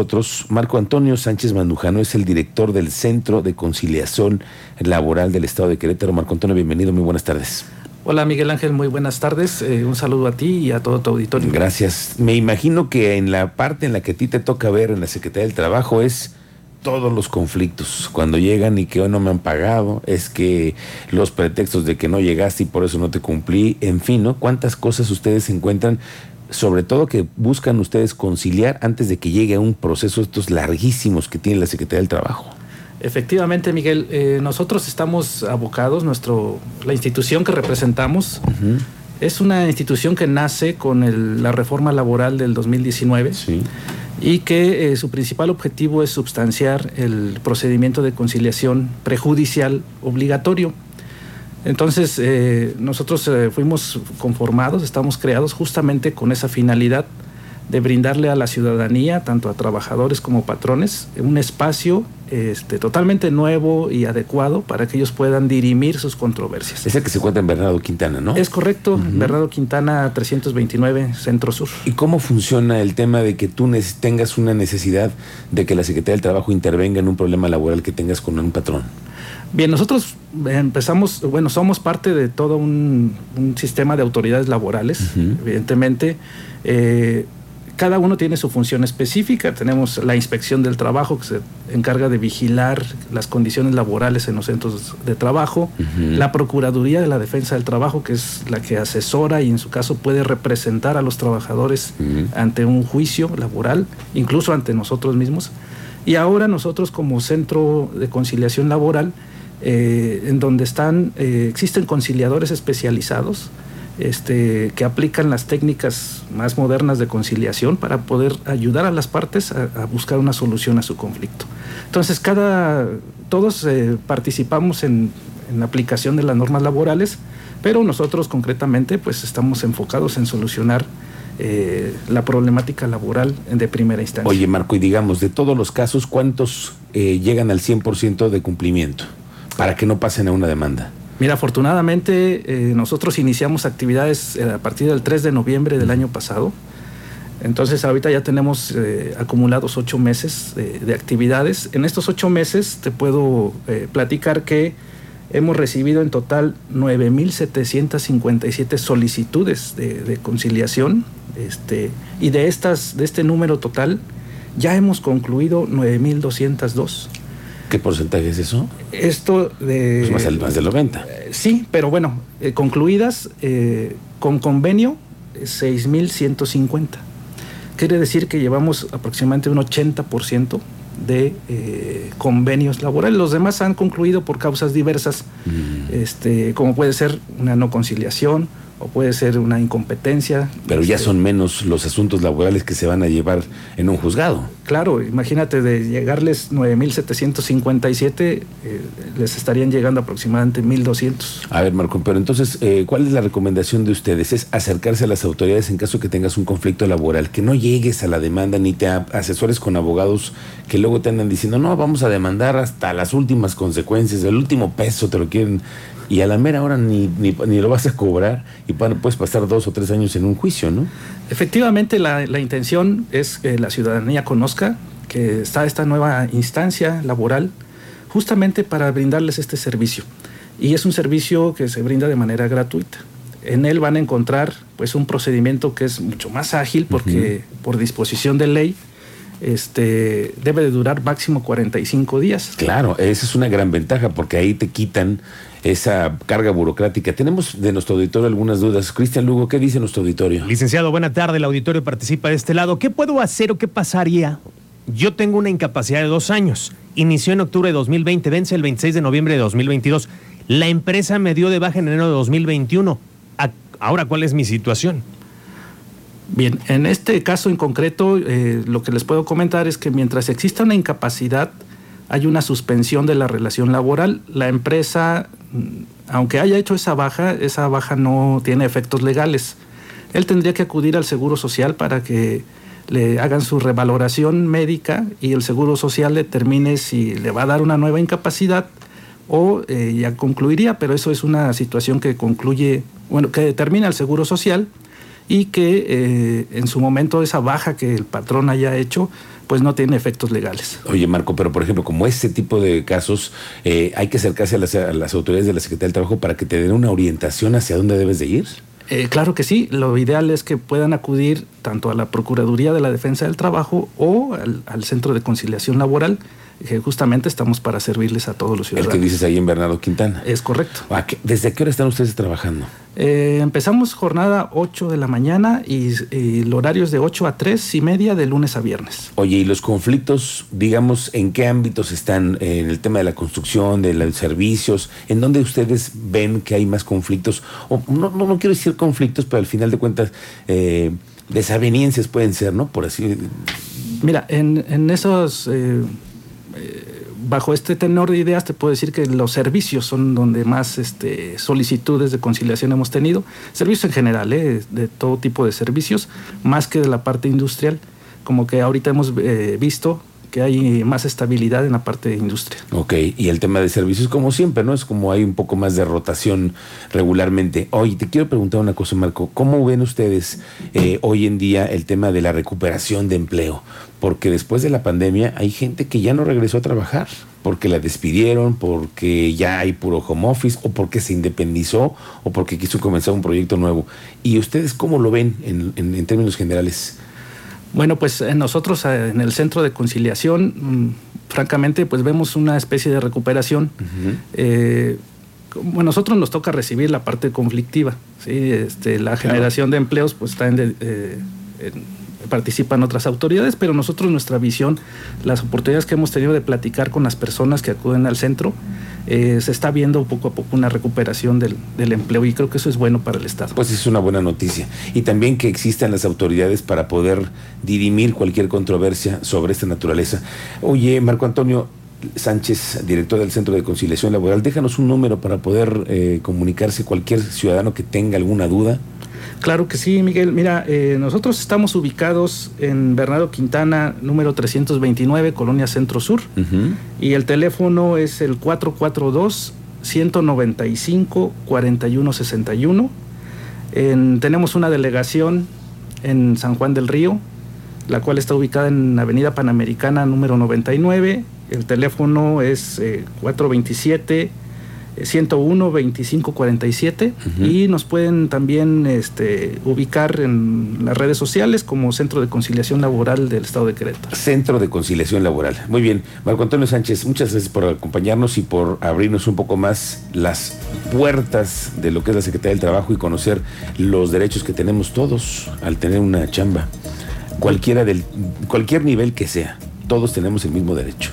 Nosotros, Marco Antonio Sánchez Mandujano es el director del Centro de Conciliación Laboral del Estado de Querétaro. Marco Antonio, bienvenido, muy buenas tardes. Hola Miguel Ángel, muy buenas tardes. Eh, un saludo a ti y a todo tu auditorio. Gracias. Me imagino que en la parte en la que a ti te toca ver en la Secretaría del Trabajo es todos los conflictos. Cuando llegan y que hoy no me han pagado, es que los pretextos de que no llegaste y por eso no te cumplí, en fin, ¿no? ¿Cuántas cosas ustedes encuentran? Sobre todo que buscan ustedes conciliar antes de que llegue a un proceso estos larguísimos que tiene la Secretaría del Trabajo. Efectivamente, Miguel, eh, nosotros estamos abocados, nuestro, la institución que representamos es una institución que nace con la reforma laboral del 2019 y que eh, su principal objetivo es substanciar el procedimiento de conciliación prejudicial obligatorio. Entonces, eh, nosotros fuimos conformados, estamos creados justamente con esa finalidad de brindarle a la ciudadanía, tanto a trabajadores como patrones, un espacio este, totalmente nuevo y adecuado para que ellos puedan dirimir sus controversias. Es el que se encuentra en Bernardo Quintana, ¿no? Es correcto, Bernardo Quintana 329, Centro Sur. ¿Y cómo funciona el tema de que tú tengas una necesidad de que la Secretaría del Trabajo intervenga en un problema laboral que tengas con un patrón? Bien, nosotros empezamos, bueno, somos parte de todo un, sistema de autoridades laborales, evidentemente. Eh, cada uno tiene su función específica. Tenemos la inspección del trabajo que se encarga de vigilar las condiciones laborales en los centros de trabajo, la Procuraduría de la Defensa del Trabajo, que es la que asesora y en su caso puede representar a los trabajadores ante un juicio laboral, incluso ante nosotros mismos. Y ahora nosotros como centro de conciliación laboral, eh, en donde están, eh, existen conciliadores especializados, este, que aplican las técnicas más modernas de conciliación para poder ayudar a las partes a, buscar una solución a su conflicto. Entonces, cada, todos eh, participamos en, la aplicación de las normas laborales, pero nosotros concretamente pues estamos enfocados en solucionar la problemática laboral de primera instancia. Oye, Marco, y digamos, de todos los casos, ¿cuántos llegan al 100% de cumplimiento para que no pasen a una demanda? Mira, afortunadamente eh, nosotros iniciamos actividades eh, a partir del 3 de noviembre del año pasado. Entonces ahorita ya tenemos eh, acumulados ocho meses de actividades. En estos ocho meses te puedo platicar que hemos recibido en total 9.757 solicitudes de, de conciliación. Este, y de, estas, de este número total ya hemos concluido 9.202. ¿Qué porcentaje es eso? Esto de... Pues más, del, más 90. Eh, sí, pero bueno, eh, concluidas eh, con convenio 6.150. Quiere decir que llevamos aproximadamente un 80% de convenios laborales. Los demás han concluido por causas diversas, mm. este, como puede ser una no conciliación o puede ser una incompetencia. Pero ya este, son menos los asuntos laborales que se van a llevar en un juzgado. Claro, imagínate de llegarles 9.757, eh, les estarían llegando aproximadamente 1.200. A ver, Marco, pero entonces, eh, ¿cuál es la recomendación de ustedes? Es acercarse a las autoridades en caso que tengas un conflicto laboral, que no llegues a la demanda ni te asesores con abogados que luego te andan diciendo, no, vamos a demandar hasta las últimas consecuencias, el último peso te lo quieren y a la mera hora ni, ni, lo vas a cobrar y puedes pasar dos o tres años en un juicio, ¿no? Efectivamente, la, la intención es que la ciudadanía conozca que está esta nueva instancia laboral justamente para brindarles este servicio. Y es un servicio que se brinda de manera gratuita. En él van a encontrar pues un procedimiento que es mucho más ágil porque por disposición de ley este, debe de durar máximo 45 días. Claro, esa es una gran ventaja porque ahí te quitan esa carga burocrática. Tenemos de nuestro auditorio algunas dudas. Cristian Lugo, ¿qué dice nuestro auditorio? Licenciado, buena tarde. El auditorio participa de este lado. ¿Qué puedo hacer o qué pasaría? Yo tengo una incapacidad de dos años. Inició en octubre de 2020, vence el 26 de noviembre de 2022. La empresa me dio de baja en enero de 2021. Ahora, ¿cuál es mi situación? Bien, en este caso en concreto, eh, lo que les puedo comentar es que mientras exista una incapacidad, hay una suspensión de la relación laboral. La empresa, mm, aunque haya hecho esa baja, esa baja no tiene efectos legales. Él tendría que acudir al Seguro Social para que le hagan su revaloración médica y el Seguro Social determine si le va a dar una nueva incapacidad o eh, ya concluiría, pero eso es una situación que concluye, bueno, que determina el Seguro Social y que eh, en su momento esa baja que el patrón haya hecho pues no tiene efectos legales. Oye, Marco, pero por ejemplo, como este tipo de casos, eh, hay que acercarse a las, a las, autoridades de la Secretaría del Trabajo para que te den una orientación hacia dónde debes de ir. Eh, claro que sí, lo ideal es que puedan acudir tanto a la Procuraduría de la Defensa del Trabajo o al, al Centro de Conciliación Laboral justamente estamos para servirles a todos los ciudadanos. El que dices ahí en Bernardo Quintana. Es correcto. ¿Desde qué hora están ustedes trabajando? Eh, empezamos jornada 8 de la mañana y, y, el horario es de 8 a 3 y media de lunes a viernes. Oye, ¿y los conflictos, digamos, en qué ámbitos están? En el tema de la construcción, de los servicios, ¿en dónde ustedes ven que hay más conflictos? O, no, no, no quiero decir conflictos, pero al final de cuentas, eh, desavenencias pueden ser, ¿no? Por así Mira, en, en esos... Eh, bajo este tenor de ideas te puedo decir que los servicios son donde más este, solicitudes de conciliación hemos tenido. Servicios en general, ¿eh? de todo tipo de servicios, más que de la parte industrial. Como que ahorita hemos eh, visto que hay más estabilidad en la parte de industria. Ok, y el tema de servicios, como siempre, ¿no? Es como hay un poco más de rotación regularmente. Oye, te quiero preguntar una cosa, Marco. ¿Cómo ven ustedes eh, hoy en día el tema de la recuperación de empleo? Porque después de la pandemia hay gente que ya no regresó a trabajar, porque la despidieron, porque ya hay puro home office, o porque se independizó, o porque quiso comenzar un proyecto nuevo. ¿Y ustedes cómo lo ven en, términos generales? Bueno, pues nosotros en el centro de conciliación, mmm, francamente, pues vemos una especie de recuperación. Uh -huh. eh, bueno, nosotros nos toca recibir la parte conflictiva. ¿sí? Este, la claro. generación de empleos pues está en, de, eh, en participan otras autoridades, pero nosotros nuestra visión, las oportunidades que hemos tenido de platicar con las personas que acuden al centro, eh, se está viendo poco a poco una recuperación del, del, empleo y creo que eso es bueno para el Estado. Pues es una buena noticia. Y también que existan las autoridades para poder dirimir cualquier controversia sobre esta naturaleza. Oye, Marco Antonio, Sánchez, director del Centro de Conciliación Laboral, déjanos un número para poder eh, comunicarse cualquier ciudadano que tenga alguna duda. Claro que sí, Miguel. Mira, eh, nosotros estamos ubicados en Bernardo Quintana, número 329, Colonia Centro Sur, uh -huh. y el teléfono es el 442 195 4161. En, tenemos una delegación en San Juan del Río, la cual está ubicada en Avenida Panamericana número 99. El teléfono es eh, 427 101 25 47 uh -huh. y nos pueden también este, ubicar en las redes sociales como Centro de Conciliación Laboral del Estado de Querétaro. Centro de Conciliación Laboral. Muy bien. Marco Antonio Sánchez, muchas gracias por acompañarnos y por abrirnos un poco más las puertas de lo que es la Secretaría del Trabajo y conocer los derechos que tenemos todos al tener una chamba. Cualquiera del, cualquier nivel que sea, todos tenemos el mismo derecho.